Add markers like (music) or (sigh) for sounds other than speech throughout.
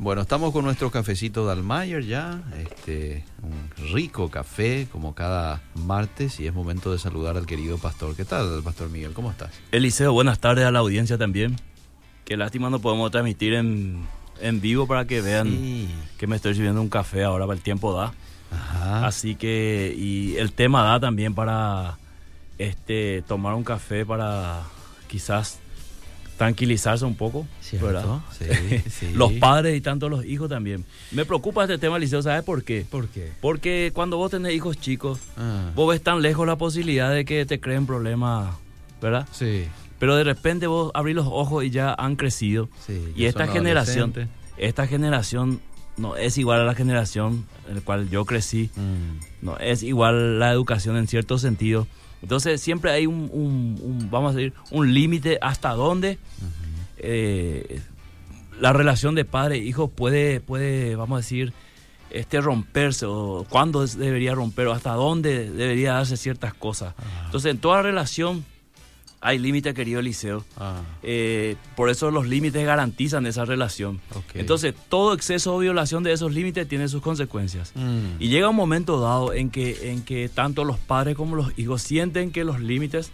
Bueno, estamos con nuestro cafecito Dalmayer ya, este, un rico café como cada martes y es momento de saludar al querido pastor. ¿Qué tal, pastor Miguel? ¿Cómo estás? Eliseo, buenas tardes a la audiencia también. Qué lástima no podemos transmitir en, en vivo para que vean Sí. que me estoy sirviendo un café ahora, el tiempo da. Ajá. Así que, y el tema da también para este tomar un café para quizás tranquilizarse un poco, ¿Cierto? ¿verdad? Sí, (laughs) sí. Los padres y tanto los hijos también. Me preocupa este tema, Eliseo, ¿sabes por qué? ¿Por qué? Porque cuando vos tenés hijos chicos, Ah, vos ves tan lejos la posibilidad de que te creen problemas, ¿verdad? sí, Pero de repente vos abrís los ojos y ya han crecido. sí. Y esta generación, esta generación no es igual a la generación en la cual yo crecí, Mm, no es igual la educación en cierto sentido. Entonces siempre hay un, un- un- vamos a decir, un límite hasta dónde eh, la relación de padre e hijo puede, puede, vamos a decir, este romperse o cuándo debería romper o hasta dónde debería darse ciertas cosas. Entonces en toda relación hay límite, querido Eliseo. ah, Eh, por eso los límites garantizan esa relación. Entonces, todo exceso o violación de esos límites tiene sus consecuencias. Mm, Y llega un momento dado en que, en que tanto los padres como los hijos sienten que los límites,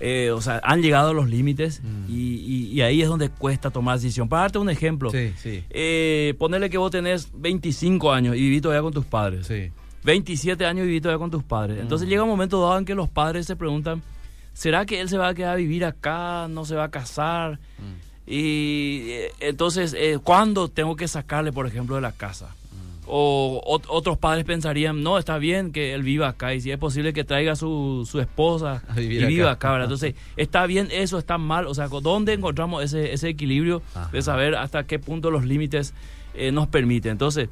eh, o sea, han llegado a los límites Mm. y, y- y ahí es donde cuesta tomar decisión. Para darte un ejemplo, sí, sí, eh, ponerle que vos tenés 25 años y vivís todavía con tus padres. sí. 27 años y vivís todavía con tus padres. Entonces Mm. llega un momento dado en que los padres se preguntan, ¿será que él se va a quedar a vivir acá? ¿No se va a casar? Mm, Y eh, entonces, eh, ¿cuándo tengo que sacarle, por ejemplo, de la casa? O ot- otros padres pensarían, no, está bien que él viva acá y si es posible que traiga su, su esposa (laughs) A y viva acá. Entonces, (laughs) está bien eso, está mal. O sea, ¿dónde encontramos ese, ese equilibrio Ajá. de saber hasta qué punto los límites eh, nos permiten? Entonces,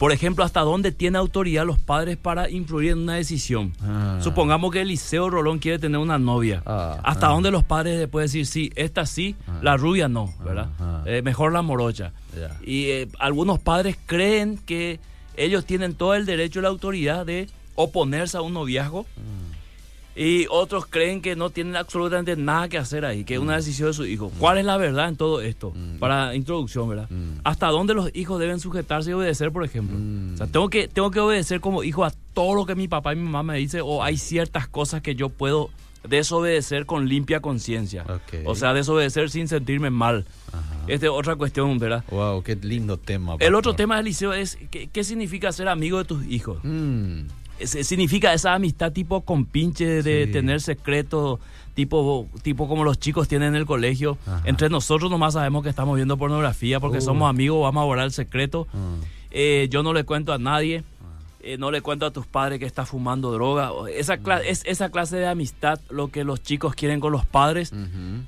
por ejemplo, hasta dónde tiene autoridad los padres para influir en una decisión. ah, Supongamos que Eliseo Rolón quiere tener una novia. Ah, ¿Hasta ah. dónde los padres le pueden decir, sí, esta sí, la rubia no, ¿verdad? Eh, mejor la morocha. Y eh, algunos padres creen que ellos tienen todo el derecho y la autoridad de oponerse a un noviazgo. Mm, Y otros creen que no tienen absolutamente nada que hacer ahí, que es una decisión de su hijo. ¿Cuál es la verdad en todo esto? Mm. Para introducción, ¿verdad? Mm. ¿Hasta dónde los hijos deben sujetarse y obedecer, por ejemplo? Mm. O sea, ¿tengo que, tengo que obedecer como hijo a todo lo que mi papá y mi mamá me dicen o hay ciertas cosas que yo puedo desobedecer con limpia conciencia? O sea, desobedecer sin sentirme mal. Ajá. Esta es otra cuestión, ¿verdad? Wow, qué lindo tema. El otro pastor. tema, Eliseo, es ¿qué, qué significa ser amigo de tus hijos? Mm, significa esa amistad tipo compinche de Sí. tener secretos, tipo, tipo como los chicos tienen en el colegio. Ajá. Entre nosotros nomás sabemos que estamos viendo pornografía porque somos amigos, vamos a guardar el secreto. mm, Eh, yo no le cuento a nadie. Ah. eh, no le cuento a tus padres que está fumando droga. Esa, Mm. cla- es esa clase de amistad lo que los chicos quieren con los padres.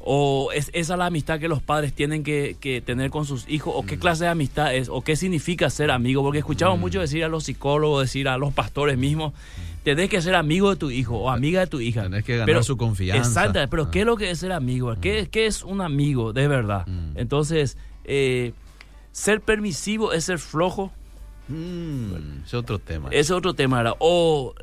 ¿O es esa la amistad que los padres tienen que, que tener con sus hijos? ¿O qué clase de amistad es? ¿O qué significa ser amigo? Porque escuchamos mucho decir a los psicólogos, decir a los pastores mismos, tenés que ser amigo de tu hijo o amiga de tu hija. Tenés que ganar su confianza. Exacto, pero Ah. ¿qué es lo que es ser amigo? ¿Qué, qué es un amigo de verdad? Mm. Entonces, eh, ser permisivo es ser flojo, Mm, es otro tema. es otro tema. O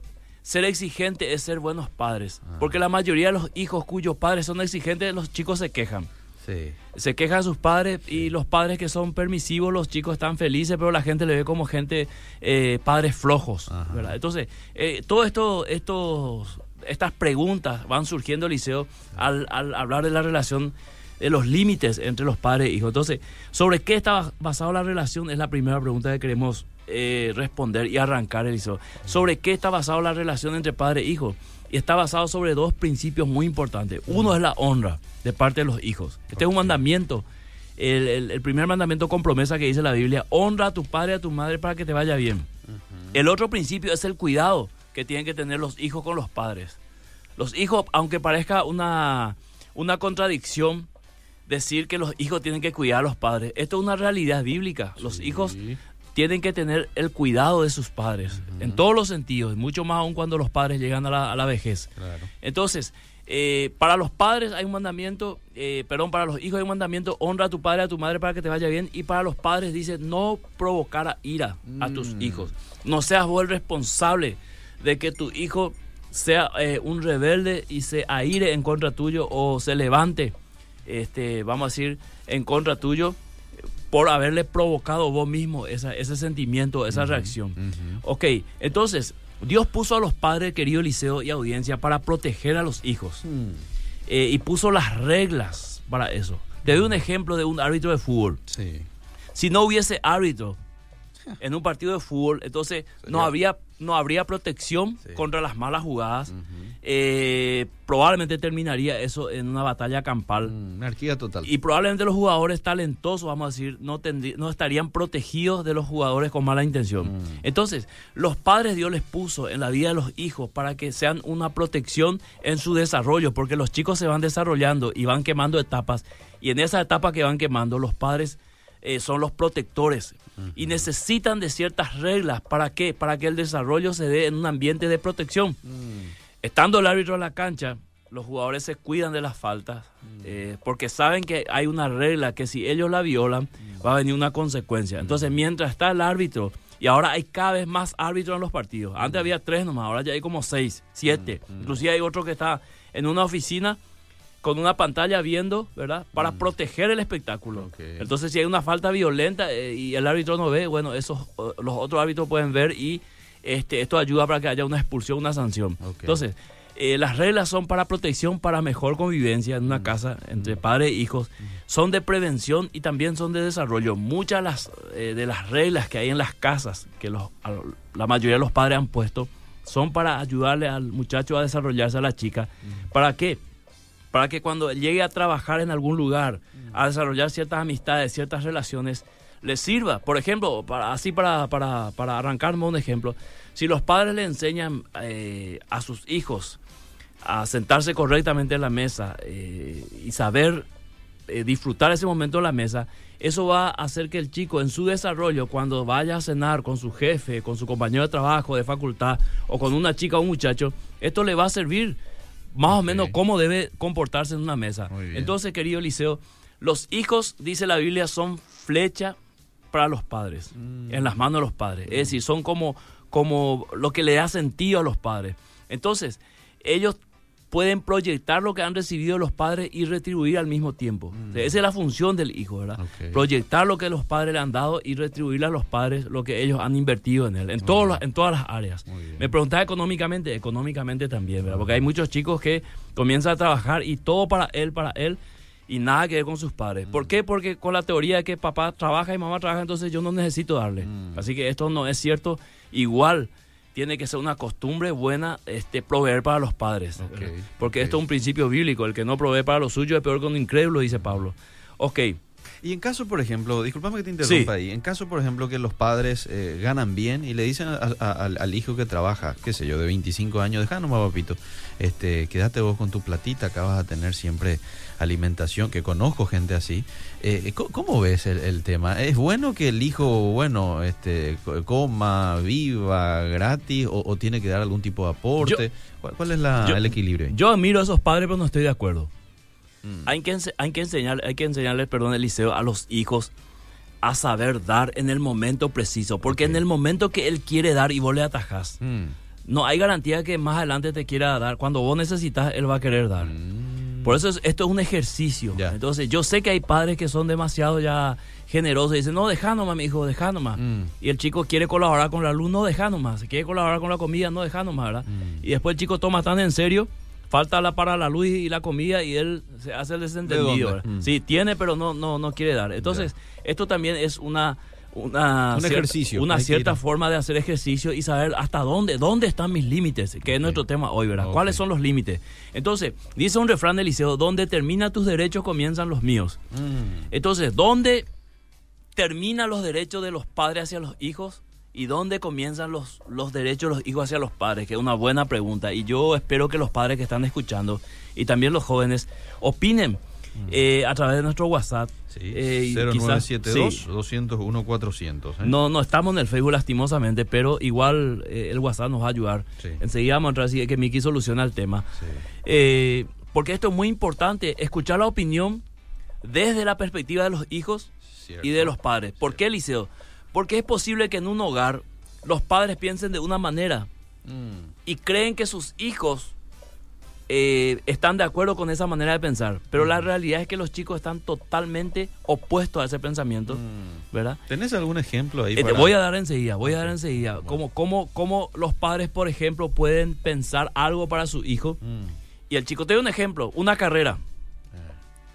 ser exigente es ser buenos padres. Ah. Porque la mayoría de los hijos cuyos padres son exigentes, los chicos se quejan. Sí. Se quejan sus padres y los padres que son permisivos, los chicos están felices, pero la gente le ve como gente, eh, padres flojos. Entonces, eh, todo esto, estos, estas preguntas van surgiendo, Liceo, al, al hablar de la relación, de los límites entre los padres e hijos. Entonces, ¿sobre qué está basada la relación? Es la primera pregunta que queremos eh, responder y arrancar, Eliseo. ¿Sobre qué está basada la relación entre padre e hijo? Y está basado sobre dos principios muy importantes. Uno es la honra de parte de los hijos. Este es un mandamiento. El, el- el primer mandamiento con promesa que dice la Biblia, honra a tu padre y a tu madre para que te vaya bien. El otro principio es el cuidado que tienen que tener los hijos con los padres. Los hijos, aunque parezca una, una contradicción decir que los hijos tienen que cuidar a los padres, esto es una realidad bíblica. Los Sí. hijos tienen que tener el cuidado de sus padres, en todos los sentidos, mucho más aún cuando los padres llegan a la, a la vejez. Claro. Entonces, eh, para los padres hay un mandamiento, eh, perdón, para los hijos hay un mandamiento, honra a tu padre y a tu madre para que te vaya bien. Y para los padres dice, no provocar a ira a tus Mm. hijos. No seas vos el responsable de que tu hijo sea eh, un rebelde y se aire en contra tuyo o se levante, este, vamos a decir, en contra tuyo por haberle provocado vos mismo esa, ese sentimiento, esa reacción. Ok, entonces, Dios puso a los padres, querido Eliseo y audiencia, para proteger a los hijos. Mm. Eh, y puso las reglas para eso. Te doy un ejemplo de un árbitro de fútbol. Sí. Si no hubiese árbitro en un partido de fútbol, entonces no habría, no habría protección Sí. contra las malas jugadas. Eh, probablemente terminaría eso en una batalla campal. Mm, Anarquía total. Y probablemente los jugadores talentosos, vamos a decir, no, no estarían protegidos de los jugadores con mala intención. Mm. Entonces, los padres Dios les puso en la vida de los hijos para que sean una protección en su desarrollo, porque los chicos se van desarrollando y van quemando etapas. Y en esa etapa que van quemando, los padres eh, son los protectores y necesitan de ciertas reglas. ¿Para qué? Para que el desarrollo se dé en un ambiente de protección. Mm. Estando el árbitro en la cancha, los jugadores se cuidan de las faltas eh, porque saben que hay una regla que si ellos la violan va a venir una consecuencia. Entonces, mientras está el árbitro, y ahora hay cada vez más árbitros en los partidos. Antes había tres nomás, ahora ya hay como seis, siete. Inclusive hay otro que está en una oficina con una pantalla viendo, ¿verdad? Para proteger el espectáculo. Entonces, si hay una falta violenta eh, y el árbitro no ve, bueno, esos los otros árbitros pueden ver y este, esto ayuda para que haya una expulsión, una sanción. Entonces, eh, las reglas son para protección, para mejor convivencia en una casa entre padres e hijos. Son de prevención y también son de desarrollo. Muchas las, eh, de las reglas que hay en las casas, que los, a- la mayoría de los padres han puesto, son para ayudarle al muchacho a desarrollarse, a la chica. ¿Para qué? Para que cuando llegue a trabajar en algún lugar, a desarrollar ciertas amistades, ciertas relaciones, le sirva. Por ejemplo, para, así para, para, para arrancarme un ejemplo, si los padres le enseñan eh, a sus hijos a sentarse correctamente en la mesa eh, y saber eh, disfrutar ese momento en la mesa, eso va a hacer que el chico en su desarrollo, cuando vaya a cenar con su jefe, con su compañero de trabajo, de facultad, o con una chica o un muchacho, esto le va a servir más o menos cómo debe comportarse en una mesa. Entonces, querido Eliseo, los hijos, dice la Biblia, son flecha para los padres, Mm. en las manos de los padres. Es decir, son como, como lo que le da sentido a los padres. Entonces, ellos pueden proyectar lo que han recibido los padres y retribuir al mismo tiempo. Sea, esa es la función del hijo, ¿verdad? Mm. Proyectar lo que los padres le han dado y retribuirle a los padres lo que ellos han invertido en él, en, todos en todas las áreas. Me preguntaba económicamente, económicamente también, ¿verdad? Porque hay muchos chicos que comienzan a trabajar y todo para él, para él, y nada que ver con sus padres. ¿Por qué? Porque con la teoría de que papá trabaja y mamá trabaja, entonces yo no necesito darle. Mm. Así que esto no es cierto. Igual tiene que ser una costumbre buena este, proveer para los padres. Ok, ¿verdad? Porque esto es un principio bíblico. El que no provee para lo suyo es peor que un incrédulo, dice Pablo. Ok, Y en caso, por ejemplo, disculpame que te interrumpa ahí, en caso, por ejemplo, que los padres eh, ganan bien y le dicen a- a- al, al hijo que trabaja, qué sé yo, de 25 años, deja nomás, papito, este, quédate vos con tu platita, acá vas a tener siempre alimentación, que conozco gente así. Eh, ¿cómo, cómo ves el, el tema? ¿Es bueno que el hijo, bueno, este, co- coma, viva gratis o, o tiene que dar algún tipo de aporte? ¿Cuál, cuál es la- yo- el equilibrio? yo admiro a esos padres, pero no estoy de acuerdo. Mm. Hay que, hay que enseñar, hay que enseñarles, perdón, Eliseo, a los hijos a saber dar en el momento preciso. Porque Ok. en el momento que él quiere dar y vos le atajás, Mm. no hay garantía que más adelante te quiera dar. Cuando vos necesitas, él va a querer dar. Mm. Por eso es- esto es un ejercicio. Ya. Entonces, yo sé que hay padres que son demasiado ya generosos y dicen, no, deja nomás, mi hijo, deja nomás. Mm. Y el chico quiere colaborar con la luz, no deja nomás. Si quiere colaborar con la comida, no deja nomás, ¿verdad? Mm. Y después el chico toma tan en serio, falta la para la luz y la comida y él se hace el desentendido. ¿verdad? Mm. Sí, tiene, pero no, no, no quiere dar. Entonces, esto también es una... Una Un ejercicio, Una cierta forma de hacer ejercicio y saber hasta dónde, dónde están mis límites, que es nuestro tema hoy, ¿verdad? ¿Cuáles son los límites? Entonces, dice un refrán del liceo, donde termina tus derechos comienzan los míos. Mm. Entonces, ¿dónde terminan los derechos de los padres hacia los hijos? ¿Y dónde comienzan los, los derechos de los hijos hacia los padres? Que es una buena pregunta. Y yo espero que los padres que están escuchando y también los jóvenes opinen eh, a través de nuestro WhatsApp. Mm. Sí, Eh, y quizás- 0972 sí. 201 400. ¿eh? No, no estamos en el Facebook lastimosamente, pero igual eh, el WhatsApp nos va a ayudar. Sí. Enseguida vamos a entrar así que Miki soluciona el tema. Sí. Eh, porque esto es muy importante, escuchar la opinión desde la perspectiva de los hijos Cierto. y de los padres. ¿Por qué, Liceo? Porque es posible que en un hogar los padres piensen de una manera Mm. y creen que sus hijos eh, están de acuerdo con esa manera de pensar, pero la realidad es que los chicos están totalmente opuestos a ese pensamiento, mm. ¿verdad? ¿Tenés algún ejemplo ahí? Eh, te voy a dar enseguida, voy a dar enseguida. Cómo, cómo, cómo, los padres, por ejemplo, pueden pensar algo para su hijo. Mm. Y el chico, te doy un ejemplo, una carrera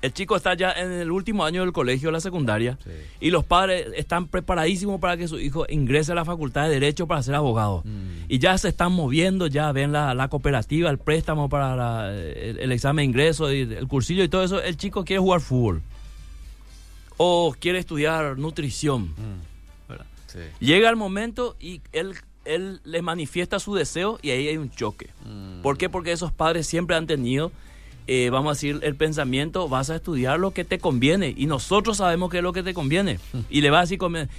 el chico está ya en el último año del colegio, la secundaria, y los padres están preparadísimos para que su hijo ingrese a la facultad de Derecho para ser abogado. Mm. Y ya se están moviendo, ya ven la, cooperativa, el préstamo para el, examen de ingreso, y el cursillo y todo eso. El chico quiere jugar fútbol o quiere estudiar nutrición. Mm. Llega el momento y él, él le manifiesta su deseo y ahí hay un choque. Mm. ¿Por qué? Porque esos padres siempre han tenido eh, vamos a decir, el pensamiento, vas a estudiar lo que te conviene. Y nosotros sabemos qué es lo que te conviene. Y le va a decir,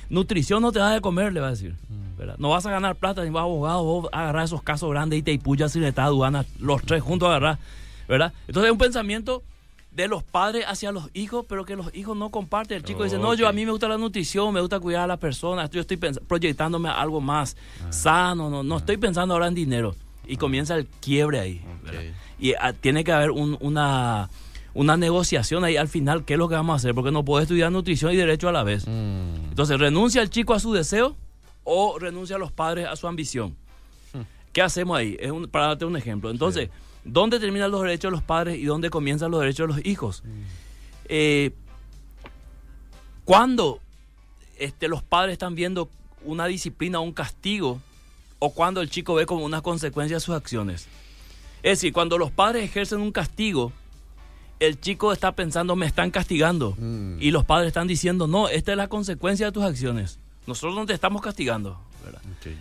nutrición no te da de comer, le va a decir. Mm. No vas a ganar plata ni vas a abogado, vos agarrar esos casos grandes y te y si le está aduana, los tres juntos agarrar. ¿verdad? Entonces es un pensamiento de los padres hacia los hijos, pero que los hijos no comparten. El chico dice, no, yo a mí me gusta la nutrición, me gusta cuidar a las personas, yo estoy proyectándome a algo más ah. sano, no, no ah. estoy pensando ahora en dinero. Y comienza el quiebre ahí y ah, tiene que haber una, una negociación ahí al final, ¿qué es lo que vamos a hacer? Porque no puede estudiar nutrición y derecho a la vez. Mm. Entonces, ¿renuncia el chico a su deseo o renuncia a los padres a su ambición? Hmm. ¿Qué hacemos ahí? Es para darte un ejemplo. Entonces, ¿dónde terminan los derechos de los padres y dónde comienzan los derechos de los hijos? Mm. Eh, cuando este, los padres están viendo una disciplina un castigo, o cuando el chico ve como una consecuencia de sus acciones. Es decir, cuando los padres ejercen un castigo, el chico está pensando, me están castigando. Mm. Y los padres están diciendo, no, esta es la consecuencia de tus acciones. Nosotros no te estamos castigando.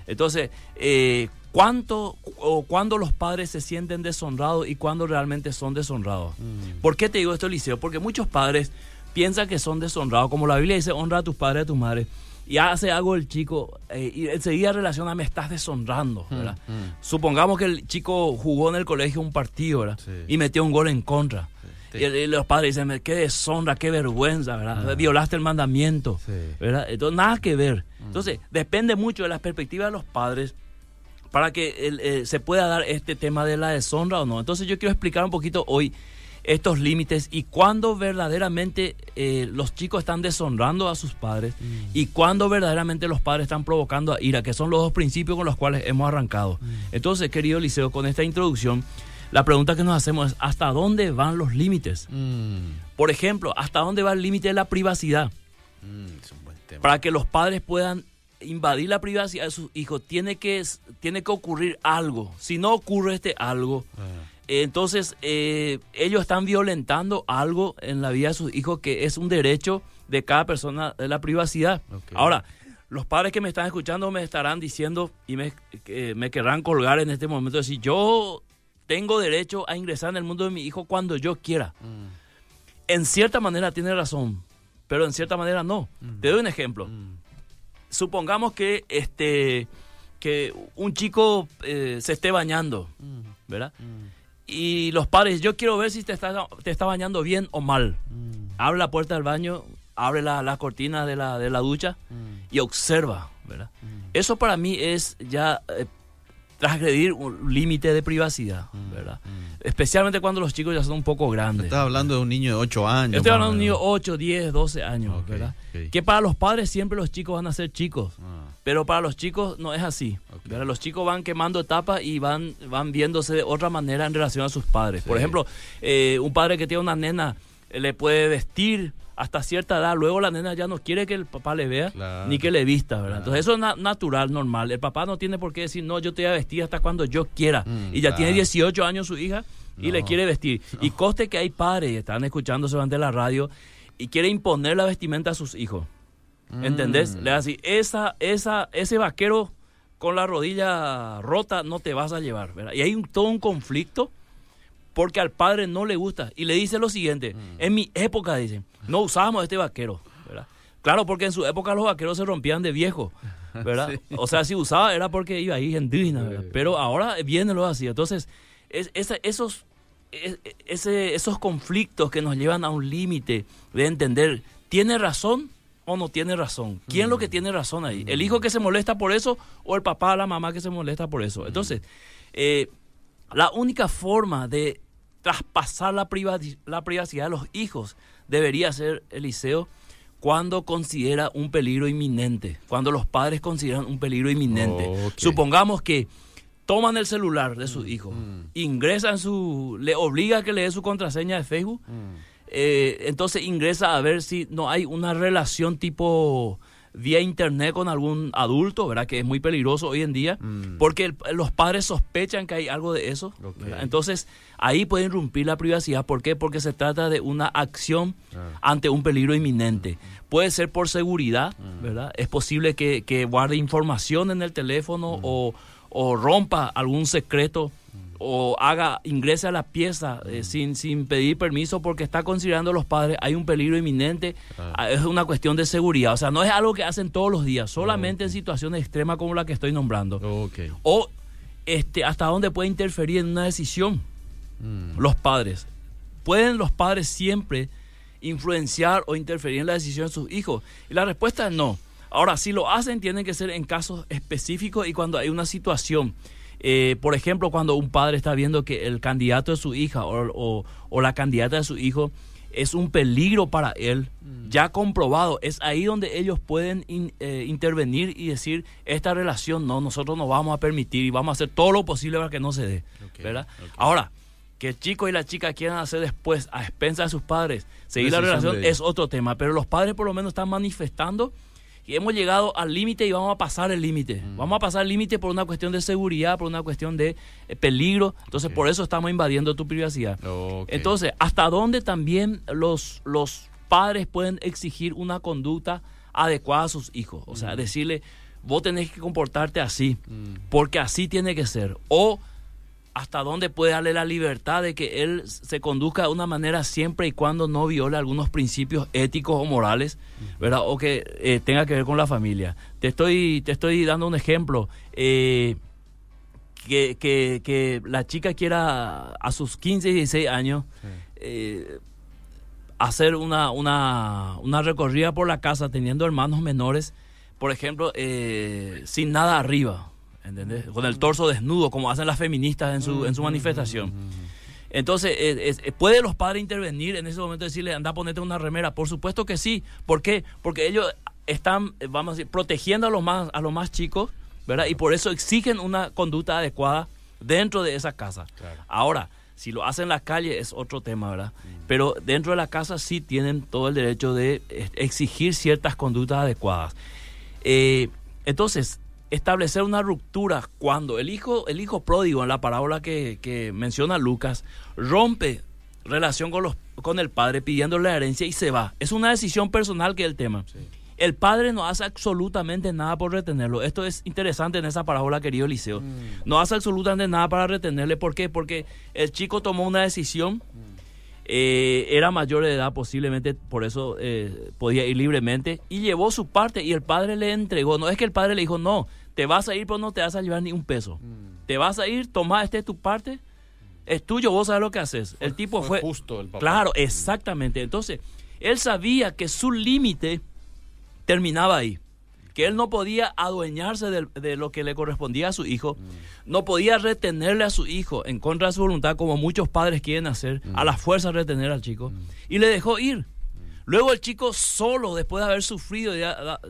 Entonces, eh, ¿cuánto o cuándo los padres se sienten deshonrados y cuándo realmente son deshonrados? Mm. ¿Por qué te digo esto, Eliseo? Porque muchos padres piensan que son deshonrados. Como la Biblia dice, honra a tus padres y a tus madres y hace algo el chico eh, y enseguida relaciona, me estás deshonrando, mm, ¿verdad? Mm. Supongamos que el chico jugó en el colegio un partido, ¿verdad? Y metió un gol en contra. Y, los padres dicen, qué deshonra, qué vergüenza, ¿verdad? Ah. Violaste el mandamiento, ¿verdad? Entonces, nada que ver. Mm. Entonces, depende mucho de la perspectiva de los padres para que eh, se pueda dar este tema de la deshonra o no. Entonces, yo quiero explicar un poquito hoy estos límites y cuando verdaderamente eh, los chicos están deshonrando a sus padres mm. y cuando verdaderamente los padres están provocando a ira, que son los dos principios con los cuales hemos arrancado. Mm. Entonces, querido Liceo, con esta introducción, la pregunta que nos hacemos es, ¿hasta dónde van los límites? Mm. Por ejemplo, ¿hasta dónde va el límite de la privacidad? Para que los padres puedan invadir la privacidad de sus hijos, tiene que, tiene que ocurrir algo. Si no ocurre este algo, ah. Entonces, eh, ellos están violentando algo en la vida de sus hijos que es un derecho de cada persona de la privacidad. Ahora, los padres que me están escuchando me estarán diciendo y me, me querrán colgar en este momento, decir, yo tengo derecho a ingresar en el mundo de mi hijo cuando yo quiera. Mm. En cierta manera tiene razón, pero en cierta manera no. Mm. Te doy un ejemplo. Mm. Supongamos que este que un chico eh, se esté bañando, ¿verdad? Y los padres, yo quiero ver si te está, te está bañando bien o mal. Mm. Abre la puerta del baño, abre la, la cortina de la, de la ducha mm. y observa, ¿verdad? Mm. Eso para mí es ya eh, transgredir un límite de privacidad, ¿verdad? Especialmente cuando los chicos ya son un poco grandes. Estás hablando de un niño de 8 años. Estoy hablando de un niño de 8, 10, 12 años, ¿verdad? Que para los padres siempre los chicos van a ser chicos. Ah. Pero para los chicos no es así. Los chicos van quemando etapas y van, van viéndose de otra manera en relación a sus padres. Por ejemplo, eh, un padre que tiene una nena eh, le puede vestir hasta cierta edad, luego la nena ya no quiere que el papá le vea ni que le vista, ¿verdad? Entonces eso es natural, normal. El papá no tiene por qué decir, no, yo te voy a vestir hasta cuando yo quiera. Mm, y ya tiene 18 años su hija y le quiere vestir. Y coste que hay padres, están escuchando durante la radio, y quiere imponer la vestimenta a sus hijos. ¿Entendés? Mm. Le así, esa, esa, ese vaquero con la rodilla rota no te vas a llevar, ¿verdad? Y hay todo un conflicto porque al padre no le gusta. Y le dice lo siguiente, mm. en mi época, dicen, no usábamos este vaquero, ¿verdad? Claro, porque en su época los vaqueros se rompían de viejo, ¿verdad? (laughs) O sea, si usaba era porque iba ahí en ¿verdad? Pero ahora viene lo así. Entonces, es, esos, ese, esos conflictos que nos llevan a un límite de entender, ¿tiene razón o no tiene razón? ¿Quién es lo que mm. tiene razón ahí? ¿El hijo que se molesta por eso o el papá o la mamá que se molesta por eso? Entonces, eh, La única forma de traspasar la, la privacidad de los hijos debería ser, Eliseo, cuando considera un peligro inminente, cuando los padres consideran un peligro inminente. Supongamos que toman el celular de su mm, hijo, mm. ingresan su, le obliga a que le dé su contraseña de Facebook, mm. Eh, entonces ingresa a ver si no hay una relación tipo vía internet con algún adulto, ¿verdad? Que es muy peligroso hoy en día, mm. porque los padres sospechan que hay algo de eso. Entonces, ahí puede irrumpir la privacidad. ¿Por qué? Porque se trata de una acción ah. ante un peligro inminente. Puede ser por seguridad, mm. ¿verdad? Es posible que, que, guarde información en el teléfono mm. o, o rompa algún secreto o haga, ingrese a la pieza eh, sin, sin pedir permiso porque está considerando los padres, hay un peligro inminente, ah, es una cuestión de seguridad. O sea, no es algo que hacen todos los días, solamente en situaciones extremas como la que estoy nombrando. O este, hasta dónde puede interferir en una decisión mm. los padres. ¿Pueden los padres siempre influenciar o interferir en la decisión de sus hijos? Y la respuesta es no. Ahora, si lo hacen, tienen que ser en casos específicos y cuando hay una situación eh, por ejemplo, cuando un padre está viendo que el candidato de su hija o, la candidata de su hijo es un peligro para él, mm. ya comprobado, es ahí donde ellos pueden eh, intervenir y decir, esta relación no, nosotros no vamos a permitir y vamos a hacer todo lo posible para que no se dé. ¿verdad? Ahora, que el chico y la chica quieran hacer después, a expensas de sus padres, seguir la relación es otro tema, pero los padres por lo menos están manifestando y hemos llegado al límite y vamos a pasar el límite. Mm. Vamos a pasar el límite por una cuestión de seguridad, por una cuestión de eh, peligro. Entonces, por eso estamos invadiendo tu privacidad. Entonces, ¿hasta dónde también los, los padres pueden exigir una conducta adecuada a sus hijos? O sea, mm. decirle, vos tenés que comportarte así, mm. porque así tiene que ser. O hasta dónde puede darle la libertad de que él se conduzca de una manera siempre y cuando no viole algunos principios éticos o morales, ¿verdad? O que eh, tenga que ver con la familia. Te estoy, te estoy dando un ejemplo. Eh, que, que, la chica quiera a sus 15, 16 años eh, hacer una, una, una recorrida por la casa teniendo hermanos menores, por ejemplo, sin nada arriba ¿entendés? Con el torso desnudo, como hacen las feministas en su, en su manifestación. Entonces, ¿puede los padres intervenir en ese momento y decirle, anda, ponete una remera? Por supuesto que sí. ¿Por qué? Porque ellos están, vamos a decir, protegiendo a los más, a los más chicos, ¿verdad? Y por eso exigen una conducta adecuada dentro de esa casa. Ahora, si lo hacen en la calle es otro tema, ¿verdad? Pero dentro de la casa sí tienen todo el derecho de eh, exigir ciertas conductas adecuadas. Eh, entonces, establecer una ruptura cuando el hijo, el hijo pródigo en la parábola que, menciona Lucas rompe relación con, los, con el padre pidiéndole la herencia y se va. Es una decisión personal que es el tema. El padre no hace absolutamente nada por retenerlo. Esto es interesante en esa parábola, querido Eliseo. Mm. No hace absolutamente nada para retenerle. ¿Por qué? Porque el chico tomó una decisión. Mm. Eh, era mayor de edad posiblemente, por eso eh, podía ir libremente, y llevó su parte y el padre le entregó. No es que el padre le dijo, no, te vas a ir, pero no te vas a llevar ni un peso. Mm. Te vas a ir, toma, este es tu parte, es tuyo, vos sabes lo que haces. el tipo fue, justo el Claro, exactamente. Entonces, él sabía que su límite terminaba ahí. Que él no podía adueñarse de, lo que le correspondía a su hijo, mm. no podía retenerle a su hijo en contra de su voluntad, como muchos padres quieren hacer, a mm. la fuerza retener al chico, y le dejó ir. Luego el chico solo, después de haber sufrido,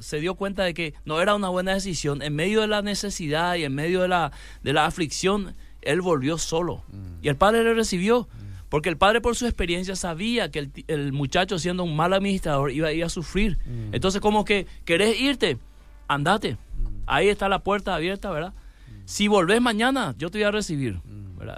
se dio cuenta de que no era una buena decisión. En medio de la necesidad y en medio de la, de la aflicción, él volvió solo. Mm. Y el padre le recibió. Mm. Porque el padre por su experiencia sabía que el, muchacho siendo un mal administrador iba a ir a sufrir. Mm. Entonces como que, ¿querés irte? Andate. Ahí está la puerta abierta, ¿verdad? Si volvés mañana, yo te voy a recibir.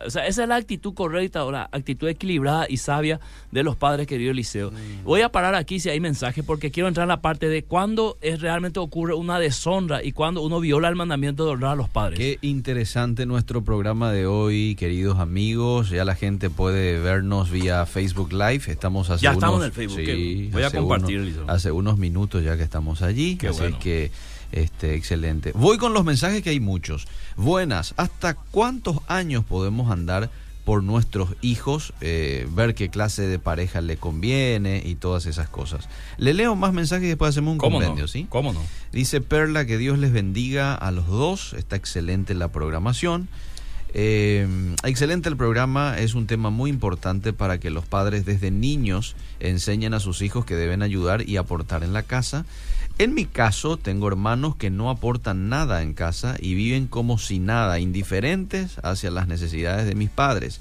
O sea, esa es la actitud correcta o la actitud equilibrada y sabia de los padres, querido Eliseo. Mm. Voy a parar aquí si hay mensaje porque quiero entrar en la parte de cuándo es realmente ocurre una deshonra y cuando uno viola el mandamiento de honrar a los padres. Qué interesante nuestro programa de hoy, queridos amigos. Ya la gente puede vernos vía Facebook Live. Estamos hace ya estamos en el Facebook. voy a compartir. hace unos minutos ya que estamos allí. Qué así que este, excelente. Voy con los mensajes que hay muchos. Buenas, ¿hasta cuántos años podemos andar por nuestros hijos, eh, ver qué clase de pareja le conviene y todas esas cosas? Le leo más mensajes y después hacemos un compendio, ¿sí? ¿Cómo no? Dice Perla que Dios les bendiga a los dos, está excelente la programación. Eh, excelente el programa, es un tema muy importante para que los padres desde niños enseñen a sus hijos que deben ayudar y aportar en la casa. En mi caso, tengo hermanos que no aportan nada en casa y viven como si nada, indiferentes hacia las necesidades de mis padres.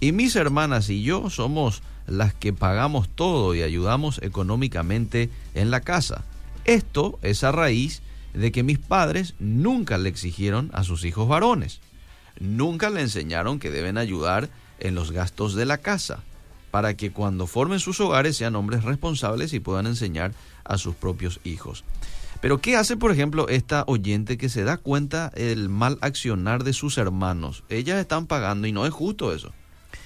Y mis hermanas y yo somos las que pagamos todo y ayudamos económicamente en la casa. Esto es a raíz de que mis padres nunca le exigieron a sus hijos varones nunca le enseñaron que deben ayudar en los gastos de la casa, para que cuando formen sus hogares sean hombres responsables y puedan enseñar a sus propios hijos. Pero ¿qué hace, por ejemplo, esta oyente que se da cuenta el mal accionar de sus hermanos? Ellas están pagando y no es justo eso.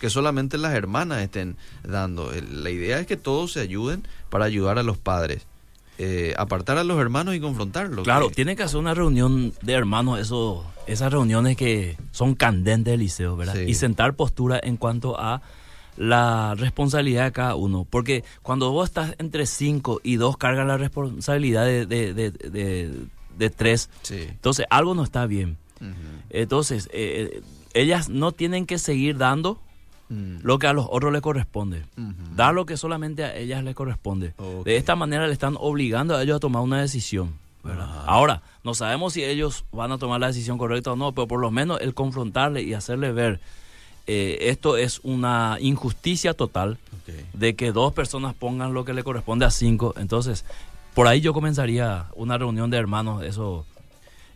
Que solamente las hermanas estén dando. La idea es que todos se ayuden para ayudar a los padres. Eh, apartar a los hermanos y confrontarlos. Claro, tiene que hacer una reunión de hermanos, eso, esas reuniones que son candentes del liceo, ¿verdad? Y sentar postura en cuanto a la responsabilidad de cada uno. Porque cuando vos estás entre cinco y dos cargan la responsabilidad de, de, tres, entonces algo no está bien. Entonces, eh, eh, ellas no tienen que seguir dando Mm. lo que a los otros les corresponde. Dar lo que solamente a ellas les corresponde. De esta manera le están obligando a ellos a tomar una decisión. Ahora, no sabemos si ellos van a tomar la decisión correcta o no, pero por lo menos el confrontarle y hacerle ver eh, esto es una injusticia total de que dos personas pongan lo que le corresponde a cinco. Entonces, por ahí yo comenzaría una reunión de hermanos, eso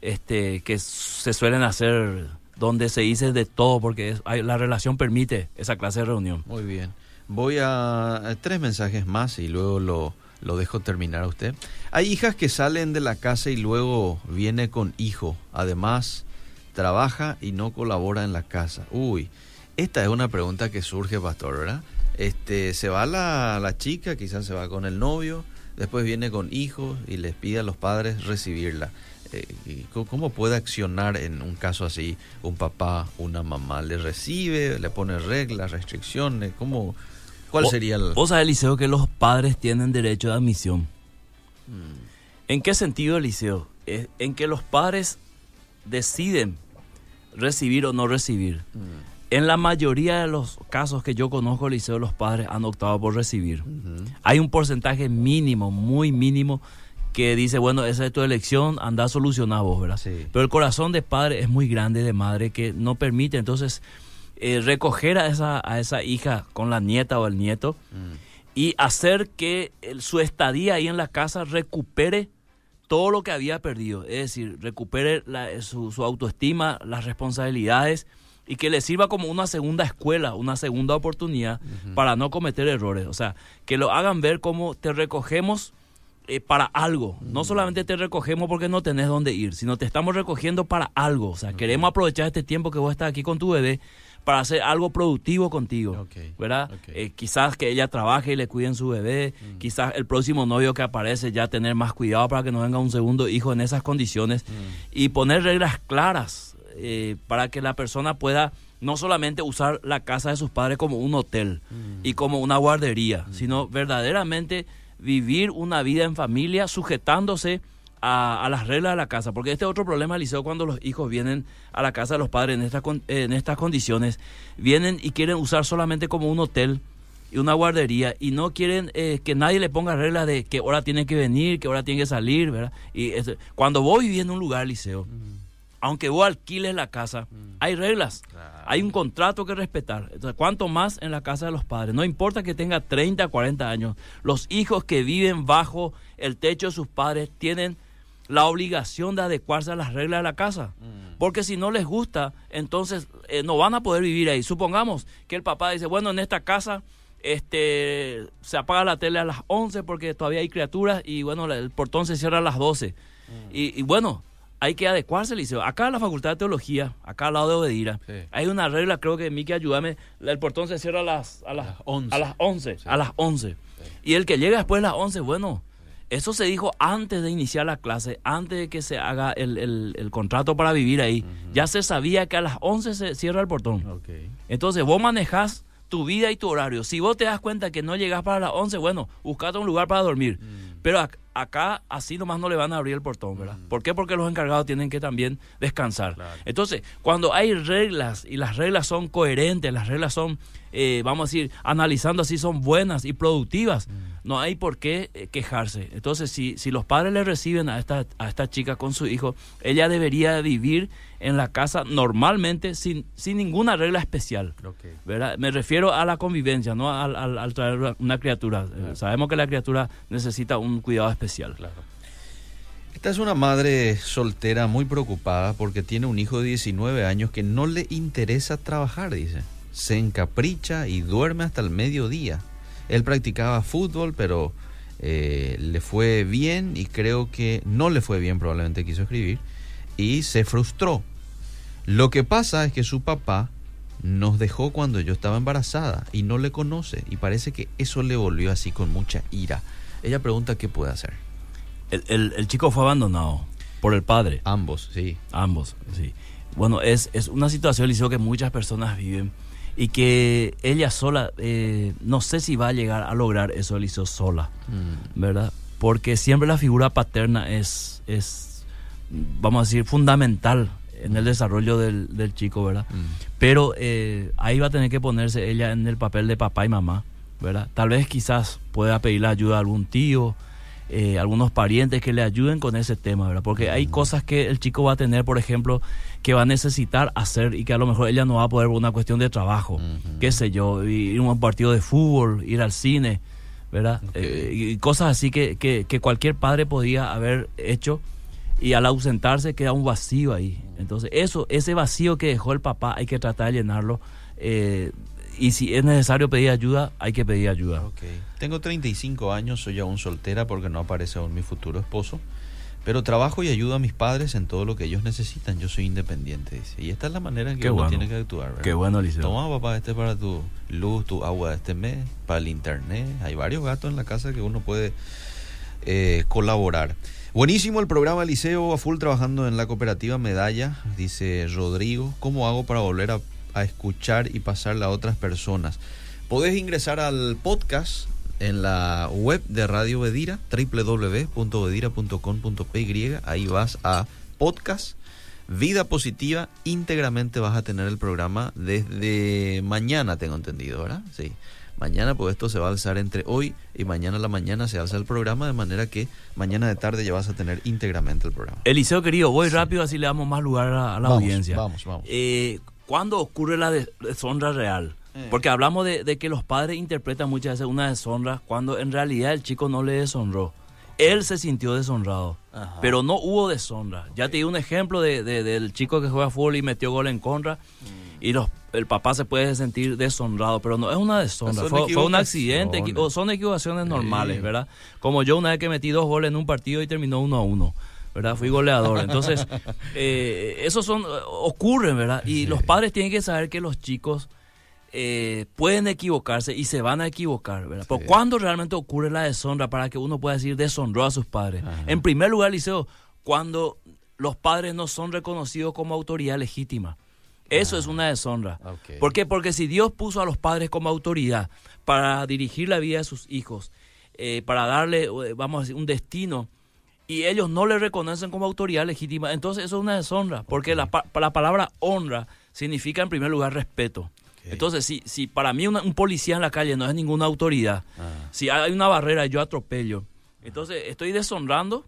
este, que se suelen hacer donde se dice de todo, porque la relación permite esa clase de reunión. Muy bien. Voy a, tres mensajes más y luego lo, lo dejo terminar a usted. Hay hijas que salen de la casa y luego viene con hijo. Además, trabaja y no colabora en la casa. Uy, esta es una pregunta que surge, pastor, ¿verdad? Este, se va la, la chica, quizás se va con el novio, después viene con hijos y les pide a los padres recibirla. Eh, ¿Cómo puede accionar en un caso así un papá, una mamá? ¿Le recibe, le pone reglas, restricciones? ¿Cómo, ¿Cuál sería el...? Vos sabés, Eliseo, que los padres tienen derecho de admisión. Mm. ¿En qué sentido, Eliseo? en que los padres deciden recibir o no recibir. Mm. En la mayoría de los casos que yo conozco, Eliseo, los padres han optado por recibir. Hay un porcentaje mínimo, muy mínimo, que dice, bueno, esa es tu elección, anda a solucionar vos, ¿verdad? Pero el corazón de padre es muy grande, de madre, que no permite entonces eh, recoger a esa, a esa hija con la nieta o el nieto mm. y hacer que su estadía ahí en la casa recupere todo lo que había perdido, es decir, recupere su, autoestima, las responsabilidades y que le sirva como una segunda escuela, una segunda oportunidad para no cometer errores. O sea, que lo hagan ver como te recogemos eh, para algo. No solamente te recogemos porque no tenés dónde ir, sino te estamos recogiendo para algo. O sea, queremos aprovechar este tiempo que vos estás aquí con tu bebé para hacer algo productivo contigo, ¿verdad? Eh, quizás que ella trabaje y le cuiden su bebé, mm. quizás el próximo novio que aparece ya tener más cuidado para que no venga un segundo hijo en esas condiciones mm. y poner reglas claras eh, para que la persona pueda no solamente usar la casa de sus padres como un hotel mm. y como una guardería, sino verdaderamente vivir una vida en familia sujetándose a, las reglas de la casa. Porque este otro problema, Liceo, cuando los hijos vienen a la casa de los padres en, esta, en estas condiciones, vienen y quieren usar solamente como un hotel y una guardería y no quieren eh, que nadie le ponga reglas de qué hora tiene que venir, qué hora tiene que salir, ¿verdad? Y cuando voy viviendo en un lugar, Liceo, aunque vos alquiles la casa, mm. hay reglas, hay un contrato que respetar. Entonces, cuanto más en la casa de los padres, no importa que tenga 30, 40 años, los hijos que viven bajo el techo de sus padres tienen la obligación de adecuarse a las reglas de la casa. Mm. Porque si no les gusta, entonces eh, no van a poder vivir ahí. Supongamos que el papá dice, bueno, en esta casa este se apaga la tele a las 11 porque todavía hay criaturas y bueno, el portón se cierra a las 12. Mm. Y, y, bueno, hay que adecuarse, Liceo. Acá en la Facultad de Teología, acá al lado de Obedira, hay una regla, creo que Miki, ayúdame, el portón se cierra a las, a las, 11. A las 11, a las 11. Y el que llega después de las 11, bueno, eso se dijo antes de iniciar la clase, antes de que se haga el, contrato para vivir ahí. Ya se sabía que a las 11 se cierra el portón. Entonces vos manejás tu vida y tu horario. Si vos te das cuenta que no llegas para las 11, bueno, buscate un lugar para dormir. Mm. Pero acá así nomás no le van a abrir el portón, ¿verdad? Mm. ¿Por qué? Porque los encargados tienen que también descansar. Entonces, cuando hay reglas y las reglas son coherentes, las reglas son, eh, vamos a decir, analizando así, son buenas y productivas, mm. No hay por qué eh, quejarse. Entonces, si, si los padres le reciben a esta, a esta chica con su hijo, ella debería vivir en la casa normalmente sin, sin ninguna regla especial. ¿verdad? Me refiero a la convivencia, no al, traer una criatura. Eh, sabemos que la criatura necesita un cuidado especial. Esta es una madre soltera muy preocupada porque tiene un hijo de 19 años que no le interesa trabajar, dice. Se encapricha y duerme hasta el mediodía. Él practicaba fútbol, pero eh, le fue bien y creo que no le fue bien, probablemente quiso escribir, y se frustró. Lo que pasa es que su papá nos dejó cuando yo estaba embarazada y no le conoce y parece que eso le volvió así con mucha ira. Ella pregunta qué puede hacer. El, chico fue abandonado por el padre. Ambos, sí. Ambos, sí. Bueno, es, es una situación, Liceo, que muchas personas viven y que ella sola, eh, no sé si va a llegar a lograr eso, Eliseo, sola, mm. ¿verdad? Porque siempre la figura paterna es, es, vamos a decir, fundamental en el desarrollo del, del chico, ¿verdad? Mm. Pero eh, ahí va a tener que ponerse ella en el papel de papá y mamá, ¿verdad? Tal vez quizás pueda pedirle ayuda a algún tío, eh, algunos parientes que le ayuden con ese tema, ¿verdad? Porque hay mm. cosas que el chico va a tener, por ejemplo, que va a necesitar hacer y que a lo mejor ella no va a poder por una cuestión de trabajo, qué sé yo, ir a un partido de fútbol, ir al cine, ¿verdad? Eh, y cosas así que, que, que cualquier padre podía haber hecho y al ausentarse queda un vacío ahí. Entonces, eso, ese vacío que dejó el papá hay que tratar de llenarlo. Eh, y si es necesario pedir ayuda, hay que pedir ayuda. Tengo 35 años, soy aún soltera porque no aparece aún mi futuro esposo. Pero trabajo y ayudo a mis padres en todo lo que ellos necesitan. Yo soy independiente, dice. Y esta es la manera en que uno tiene que actuar. Qué bueno, Liceo. Toma, papá, este para tu luz, tu agua de este mes, para el internet. Hay varios gatos en la casa que uno puede eh, colaborar. Buenísimo el programa Liceo a full trabajando en la cooperativa Medalla, dice Rodrigo. ¿Cómo hago para volver a, escuchar y pasarle a otras personas? Podés ingresar al podcast en la web de Radio Bedira, www.bedira.com.py. Ahí vas a podcast, vida positiva, íntegramente vas a tener el programa desde mañana, tengo entendido, ¿verdad? Sí mañana, pues esto se va a alzar entre hoy y mañana a la mañana se alza el programa, de manera que mañana de tarde ya vas a tener íntegramente el programa. Eliseo, querido, voy rápido, así le damos más lugar a, la audiencia. Vamos, vamos. Eh, ¿Cuándo ocurre la deshonra real? Eh. Porque hablamos de, que los padres interpretan muchas veces una deshonra cuando en realidad el chico no le deshonró. Él se sintió deshonrado, pero no hubo deshonra. Ya te di un ejemplo de, del chico que juega fútbol y metió gol en contra. Mm y los, el papá se puede sentir deshonrado, pero no es una deshonra, fue, un accidente, son equivocaciones normales, ¿verdad? Como yo una vez que metí dos goles en un partido y terminó uno a uno. ¿Verdad? Fui goleador. Entonces, (laughs) eh, esos son, ocurren, ¿verdad? Y los padres tienen que saber que los chicos eh, pueden equivocarse y se van a equivocar, ¿verdad? Pero ¿cuándo realmente ocurre la deshonra para que uno pueda decir deshonró a sus padres? En primer lugar, Liceo, cuando los padres no son reconocidos como autoridad legítima. Eso es una deshonra. ¿Por qué? Porque si Dios puso a los padres como autoridad para dirigir la vida de sus hijos, eh, para darle, eh, vamos a decir, un destino, y ellos no le reconocen como autoridad legítima, entonces eso es una deshonra, porque la, la, palabra honra significa en primer lugar respeto. Entonces, si, si para mí un policía en la calle no es ninguna autoridad, ah. si hay una barrera yo atropello, entonces estoy deshonrando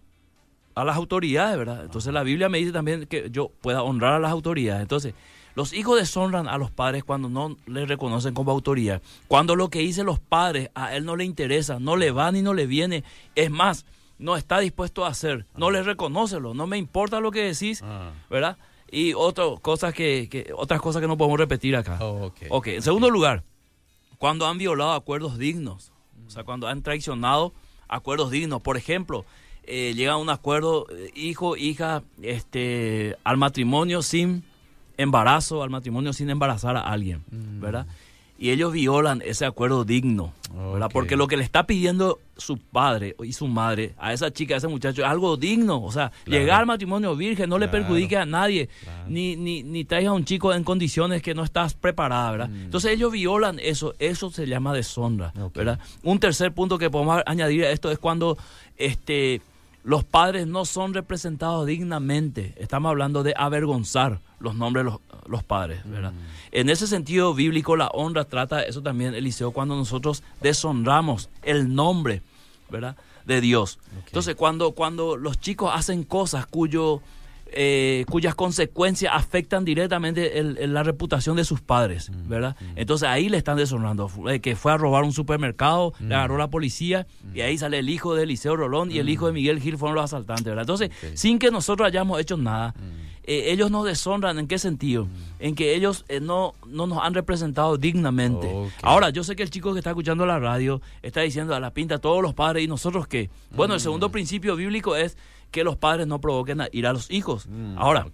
a las autoridades, ¿verdad? Entonces la Biblia me dice también que yo pueda honrar a las autoridades. Entonces, los hijos deshonran a los padres cuando no le reconocen como autoridad. Cuando lo que dicen los padres a él no le interesa, no le va ni no le viene. Es más, no está dispuesto a hacer. No le reconocelo. No me importa lo que decís, ah. ¿verdad? Y otras cosas que, otras cosas que no podemos repetir acá. Oh, ok. En segundo lugar, cuando han violado acuerdos dignos. O sea, cuando han traicionado acuerdos dignos. Por ejemplo, eh, llega a un acuerdo eh, hijo, hija, este, al matrimonio sin embarazo, al matrimonio sin embarazar a alguien, mm. ¿verdad? Y ellos violan ese acuerdo digno, ¿verdad? Porque lo que le está pidiendo su padre y su madre a esa chica, a ese muchacho, es algo digno, o sea, llegar al matrimonio virgen, no le perjudique a nadie, ni, ni, ni traiga a un chico en condiciones que no estás preparada, ¿verdad? Mm. Entonces ellos violan eso, eso se llama deshonra, ¿verdad? Un tercer punto que podemos añadir a esto es cuando este los padres no son representados dignamente. Estamos hablando de avergonzar los nombres de los, los padres, ¿verdad? Mm. En ese sentido bíblico, la honra trata eso también, Eliseo, cuando nosotros deshonramos el nombre, ¿verdad? De Dios. Entonces, cuando, cuando los chicos hacen cosas cuyo eh, cuyas consecuencias afectan directamente la reputación de sus padres, mm, ¿verdad? Mm. Entonces ahí le están deshonrando, eh, que fue a robar un supermercado, le agarró la policía y ahí sale el hijo de Eliseo Rolón y el hijo de Miguel Gil fueron los asaltantes, ¿verdad? Entonces, sin que nosotros hayamos hecho nada, eh, ellos nos deshonran, ¿en qué sentido? En que ellos no, no nos han representado dignamente. Ahora, yo sé que el chico que está escuchando la radio está diciendo a la pinta todos los padres y nosotros qué. Bueno, el mm. segundo principio bíblico es que los padres no provoquen a ir a los hijos. Mm, Ahora,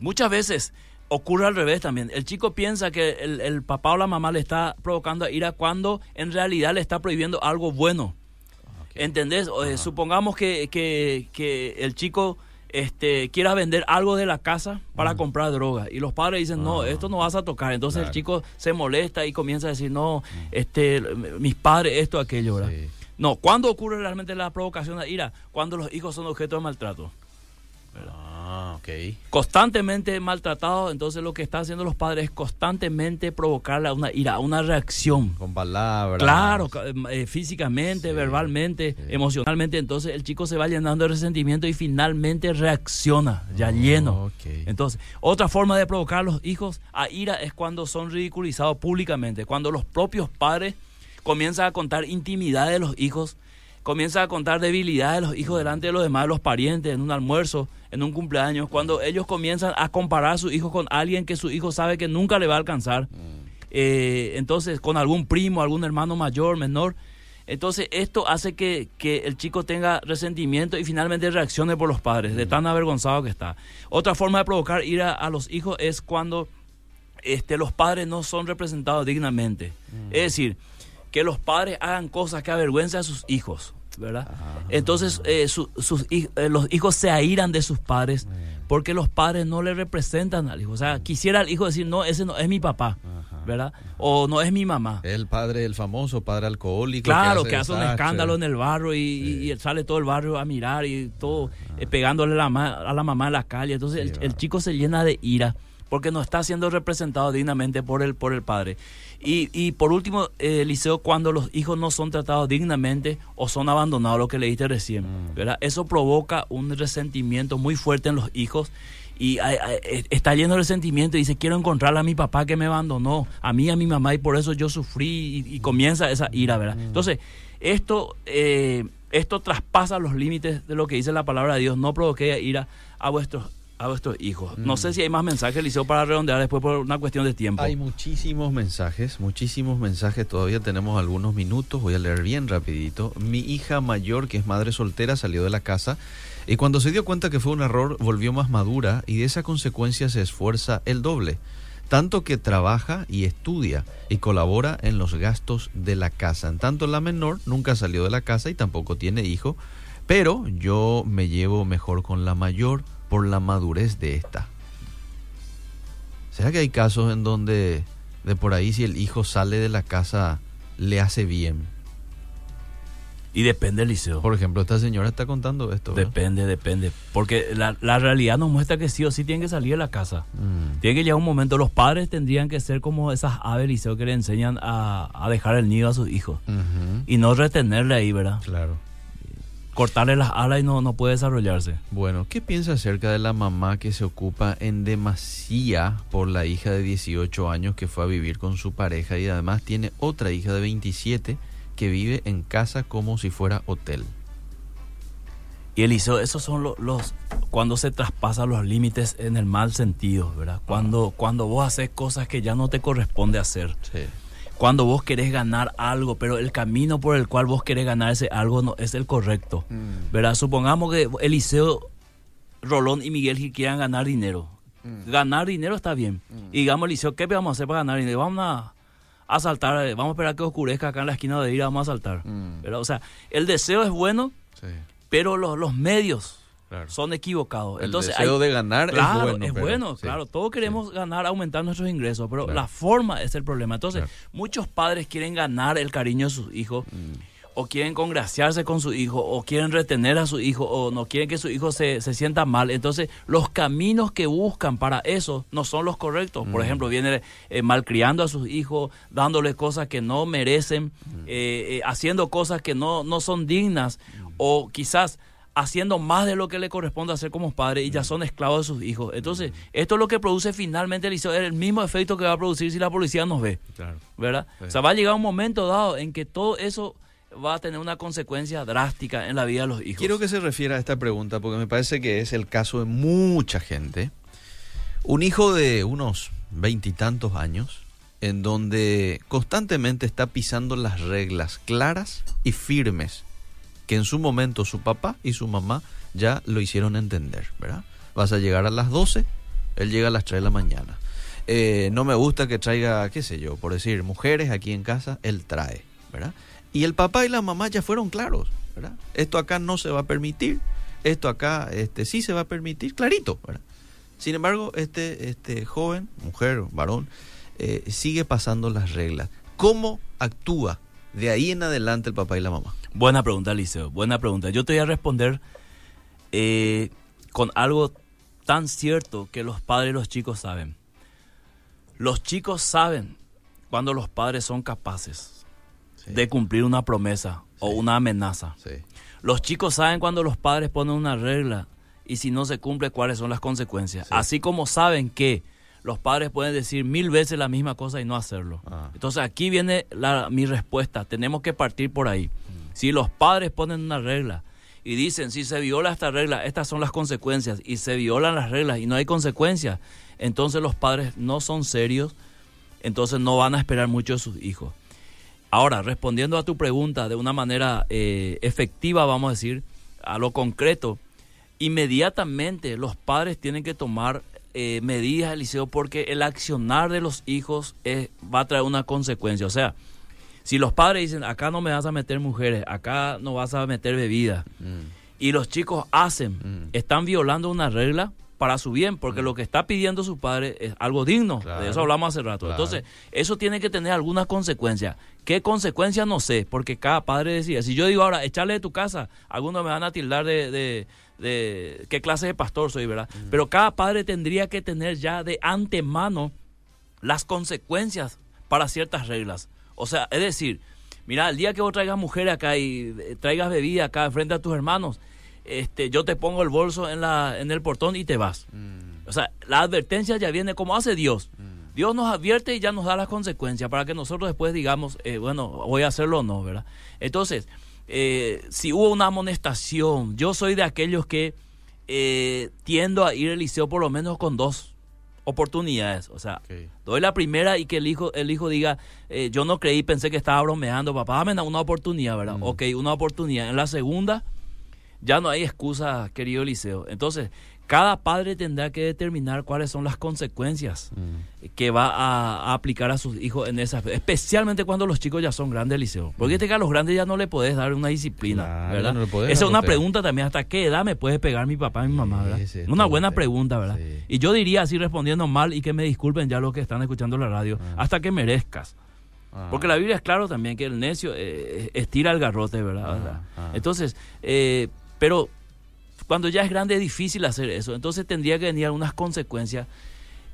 muchas veces ocurre al revés también. El chico piensa que el, papá o la mamá le está provocando a ira cuando en realidad le está prohibiendo algo bueno. ¿Entendés? Eh, supongamos que, que, que el chico este, quiera vender algo de la casa para comprar droga. Y los padres dicen, no, ah. esto no vas a tocar. Entonces el chico se molesta y comienza a decir, no, este, mis padres, esto, aquello, ¿verdad? No, ¿cuándo ocurre realmente la provocación de ira? Cuando los hijos son objeto de maltrato. Ah, ok. Constantemente maltratado, entonces lo que están haciendo los padres es constantemente provocarle a una ira, una reacción. Con palabras. Claro, eh, físicamente, verbalmente, emocionalmente. Entonces el chico se va llenando de resentimiento y finalmente reacciona, ya oh, lleno. Entonces, otra forma de provocar a los hijos a ira es cuando son ridiculizados públicamente, cuando los propios padres comienzan a contar intimidad de los hijos comienza a contar debilidades de los hijos delante de los demás, de los parientes, en un almuerzo, en un cumpleaños, cuando ellos comienzan a comparar a su hijo con alguien que su hijo sabe que nunca le va a alcanzar, mm. eh, entonces con algún primo, algún hermano mayor, menor, entonces esto hace que, el chico tenga resentimiento y finalmente reaccione por los padres, de mm. tan avergonzado que está. Otra forma de provocar ira a los hijos es cuando este, los padres no son representados dignamente. Mm. Es decir, que los padres hagan cosas que avergüencen a sus hijos, ¿verdad? Entonces eh, sus, eh, los hijos se airan de sus padres porque los padres no le representan al hijo. O sea, quisiera el hijo decir, no, ese no es mi papá, ¿verdad? O no es mi mamá. El padre, el famoso padre alcohólico. Claro, que hace, un escándalo en el barrio y, sale todo el barrio a mirar y todo eh, pegándole a la mamá en la calle. Entonces el, chico se llena de ira porque no está siendo representado dignamente por el, por el padre. Y, y por último, eh, Eliseo, cuando los hijos no son tratados dignamente o son abandonados, lo que leíste recién, mm. ¿verdad? Eso provoca un resentimiento muy fuerte en los hijos y eh, está lleno de resentimiento y dice, quiero encontrar a mi papá que me abandonó, a mí, a mi mamá, y por eso yo sufrí y, comienza esa ira, ¿verdad? Mm. Entonces, esto, eh, esto traspasa los límites de lo que dice la palabra de Dios, no provoque ira a vuestros a vuestros hijos. No sé mm. si hay más mensajes, Liceo, para redondear después por una cuestión de tiempo. Hay muchísimos mensajes, muchísimos mensajes. Todavía tenemos algunos minutos. Voy a leer bien rapidito. Mi hija mayor, que es madre soltera, salió de la casa y cuando se dio cuenta que fue un error, volvió más madura y de esa consecuencia se esfuerza el doble. Tanto que trabaja y estudia y colabora en los gastos de la casa. En tanto, la menor nunca salió de la casa y tampoco tiene hijo. Pero yo me llevo mejor con la mayor por la madurez de esta. ¿Será que hay casos en donde de por ahí si el hijo sale de la casa le hace bien? Y depende, Liceo. Por ejemplo, esta señora está contando esto. Depende, depende. Porque la, realidad nos muestra que sí o sí tienen que salir de la casa. Mm. Tiene que llegar un momento. Los padres tendrían que ser como esas aves, Liceo, que le enseñan a, dejar el nido a sus hijos. Y no retenerle ahí, ¿verdad? Claro cortarle las alas y no, no puede desarrollarse. Bueno, ¿qué piensa acerca de la mamá que se ocupa en demasía por la hija de 18 años que fue a vivir con su pareja y además tiene otra hija de 27 que vive en casa como si fuera hotel? Y Eliseo, esos son los, los, cuando se traspasan los límites en el mal sentido, ¿verdad? Cuando, cuando vos haces cosas que ya no te corresponde hacer. Sí cuando vos querés ganar algo, pero el camino por el cual vos querés ganar ese algo no es el correcto. Mm. ¿Verdad? Supongamos que Eliseo, Rolón y Miguel quieran ganar dinero. Mm. Ganar dinero está bien. Mm. Y digamos, Eliseo, ¿qué vamos a hacer para ganar dinero? Vamos a, asaltar, eh, vamos a esperar que oscurezca acá en la esquina de ir, vamos a saltar. Mm. O sea, el deseo es bueno, pero los, los medios son equivocados. El Entonces, deseo de ganar es bueno. Es bueno, claro. Todos queremos ganar, aumentar nuestros ingresos, pero la forma es el problema. Entonces, muchos padres quieren ganar el cariño de sus hijos. Mm o quieren congraciarse con su hijo, o quieren retener a su hijo, o no quieren que su hijo se, se sienta mal. Entonces, los caminos que buscan para eso no son los correctos. Por mm. ejemplo, viene eh, malcriando a sus hijos, dándole cosas que no merecen, mm. eh, eh, haciendo cosas que no, no son dignas, mm. o quizás haciendo más de lo que le corresponde hacer como padre y ya son esclavos de sus hijos. Entonces, esto es lo que produce finalmente el, el mismo efecto que va a producir si la policía nos ve. ¿Verdad? O sea, va a llegar un momento dado en que todo eso va a tener una consecuencia drástica en la vida de los hijos. Quiero que se refiera a esta pregunta porque me parece que es el caso de mucha gente. Un hijo de unos veintitantos años en donde constantemente está pisando las reglas claras y firmes que en su momento su papá y su mamá ya lo hicieron entender, ¿verdad? Vas a llegar a las 12, él llega a las 3 de la mañana. Eh, no me gusta que traiga, qué sé yo, por decir, mujeres aquí en casa, él trae, ¿verdad? Y el papá y la mamá ya fueron claros, ¿verdad? Esto acá no se va a permitir, esto acá este, sí se va a permitir, clarito. Sin embargo, este, este joven, mujer, varón, eh, sigue pasando las reglas. ¿Cómo actúa de ahí en adelante el papá y la mamá? Buena pregunta, Liceo, buena pregunta. Yo te voy a responder eh, con algo tan cierto que los padres y los chicos saben. Los chicos saben cuando los padres son capaces de cumplir una promesa o una amenaza. Los chicos saben cuando los padres ponen una regla y si no se cumple cuáles son las consecuencias. Así como saben que los padres pueden decir mil veces la misma cosa y no hacerlo. Ah. Entonces aquí viene la, mi respuesta. Tenemos que partir por ahí. Mm. Si los padres ponen una regla y dicen, si se viola esta regla, estas son las consecuencias, y se violan las reglas y no hay consecuencias, entonces los padres no son serios, entonces no van a esperar mucho de sus hijos. Ahora, respondiendo a tu pregunta de una manera eh, efectiva, vamos a decir, a lo concreto, inmediatamente los padres tienen que tomar eh, medidas, Eliseo, porque el accionar de los hijos va a traer una consecuencia. O sea, si los padres dicen, acá no me vas a meter mujeres, acá no vas a meter bebida, mm. y los chicos hacen, mm. están violando una regla, para su bien, porque mm. lo que está pidiendo su padre es algo digno. De eso hablamos hace rato. Entonces, eso tiene que tener alguna consecuencia. ¿Qué consecuencia? No sé, porque cada padre decía, si yo digo ahora, echarle de tu casa, algunos me van a tildar de, de, qué clase de pastor soy, ¿verdad? Mm. Pero cada padre tendría que tener ya de antemano las consecuencias para ciertas reglas. O sea, es decir, mira, el día que vos traigas mujeres acá y eh, traigas bebida acá frente a tus hermanos, este, yo te pongo el bolso en, la, en el portón y te vas. Mm. O sea, la advertencia ya viene como hace Dios. Mm. Dios nos advierte y ya nos da las consecuencias para que nosotros después digamos, eh, bueno, voy a hacerlo o no, ¿verdad? Entonces, eh, si hubo una amonestación, yo soy de aquellos que eh, tiendo a ir al liceo por lo menos con dos oportunidades. O sea, doy la primera y que el hijo, el hijo diga, yo no creí, pensé que estaba bromeando, papá, dame una oportunidad, ¿verdad? Mm. Ok, una oportunidad. En la segunda ya no hay excusa, querido Eliseo. Entonces, cada padre tendrá que determinar cuáles son las consecuencias mm. que va a, aplicar a sus hijos en esa, especialmente cuando los chicos ya son grandes, Eliseo. Porque este que a los grandes ya no le podés dar una disciplina, ¿verdad? Esa es una pregunta también, ¿hasta qué edad me puede pegar mi papá y mi mamá, verdad? una buena pregunta, ¿verdad? Y yo diría así respondiendo mal y que me disculpen ya los que están escuchando la radio, ah. hasta que merezcas. Ah. Porque la Biblia es claro también que el necio eh, estira el garrote, ¿verdad? Ah, Entonces, eh, pero cuando ya es grande es difícil hacer eso. Entonces tendría que venir algunas consecuencias.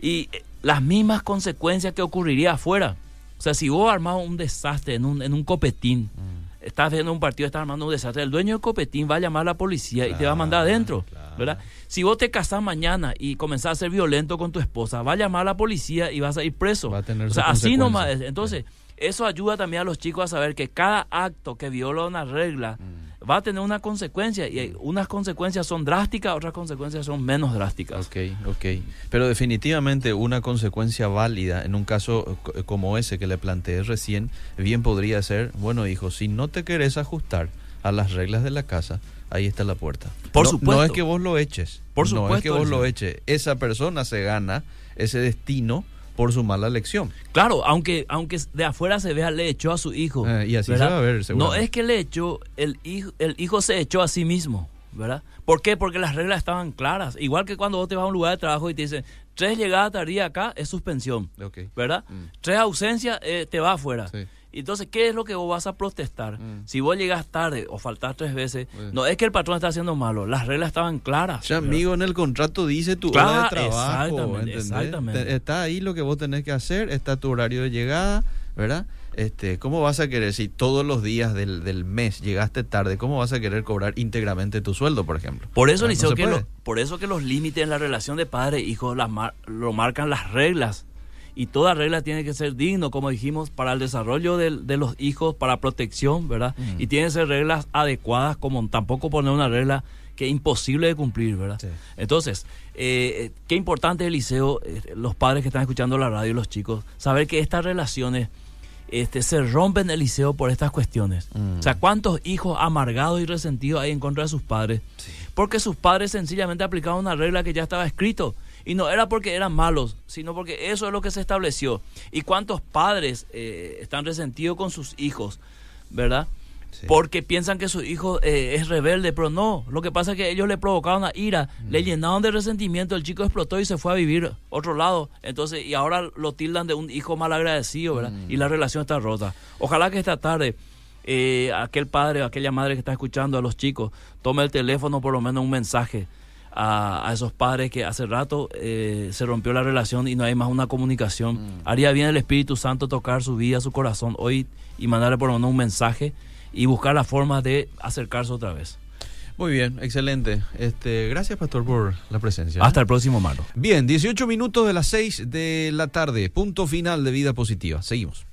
Y eh, las mismas consecuencias que ocurriría afuera. O sea, si vos armas un desastre en un, en un copetín, mm. estás viendo un partido, estás armando un desastre, el dueño del copetín va a llamar a la policía y te va a mandar adentro. ¿verdad? Si vos te casás mañana y comenzás a ser violento con tu esposa, va a llamar a la policía y vas a ir preso. Va a tener o sea, así nomás. Entonces, eso ayuda también a los chicos a saber que cada acto que viola una regla, mm va a tener una consecuencia y unas consecuencias son drásticas, otras consecuencias son menos drásticas. Ok, ok. Pero definitivamente una consecuencia válida en un caso como ese que le planteé recién, bien podría ser, bueno hijo, si no te querés ajustar a las reglas de la casa, ahí está la puerta. Por supuesto. No es que vos lo eches. Por supuesto. No es que vos lo eches. Esa persona se gana ese destino por su mala elección. Claro, aunque aunque de afuera se vea, le echó a su hijo. Eh, y así se va a ver, No es que le echó, el hijo, el hijo se echó a sí mismo, ¿verdad? ¿Por qué? Porque las reglas estaban claras. Igual que cuando vos te vas a un lugar de trabajo y te dicen, tres llegadas tardías acá es suspensión, ¿verdad? Mm. Tres ausencias eh, te va afuera. Entonces, ¿qué es lo que vos vas a protestar? Mm. Si vos llegas tarde o faltás tres veces, no es que el patrón está haciendo malo, las reglas estaban claras. Ya, amigo, en el contrato dice tu hora de trabajo. Exactamente, Está ahí lo que vos tenés que hacer, está tu horario de llegada, ¿verdad? Este, ¿Cómo vas a querer, si todos los días del, del, mes llegaste tarde, cómo vas a querer cobrar íntegramente tu sueldo, por ejemplo? Por eso, ah, que por eso que los límites en la relación de padre e hijo lo marcan las reglas y toda regla tiene que ser digno, como dijimos, para el desarrollo de, los hijos, para protección, ¿verdad? Y tienen que ser reglas adecuadas, como tampoco poner una regla que es imposible de cumplir, ¿verdad? Entonces, eh, qué importante el liceo, eh, los padres que están escuchando la radio, los chicos, saber que estas relaciones este, se rompen en el liceo por estas cuestiones. O sea, ¿cuántos hijos amargados y resentidos hay en contra de sus padres? Porque sus padres sencillamente aplicaban una regla que ya estaba escrito y no era porque eran malos, sino porque eso es lo que se estableció. ¿Y cuántos padres eh, están resentidos con sus hijos, verdad? Porque piensan que su hijo eh, es rebelde, pero no. Lo que pasa es que ellos le provocaron una ira, mm. le llenaron de resentimiento, el chico explotó y se fue a vivir otro lado. Entonces, y ahora lo tildan de un hijo mal agradecido, ¿verdad? Mm. Y la relación está rota. Ojalá que esta tarde eh, aquel padre o aquella madre que está escuchando a los chicos tome el teléfono, por lo menos un mensaje a, esos padres que hace rato eh, se rompió la relación y no hay más una comunicación. Mm. Haría bien el Espíritu Santo tocar su vida, su corazón hoy y mandarle por lo menos un mensaje y buscar la forma de acercarse otra vez. Muy bien, excelente. Este, gracias, Pastor, por la presencia. Hasta el próximo martes. Bien, 18 minutos de las 6 de la tarde, punto final de vida positiva. Seguimos.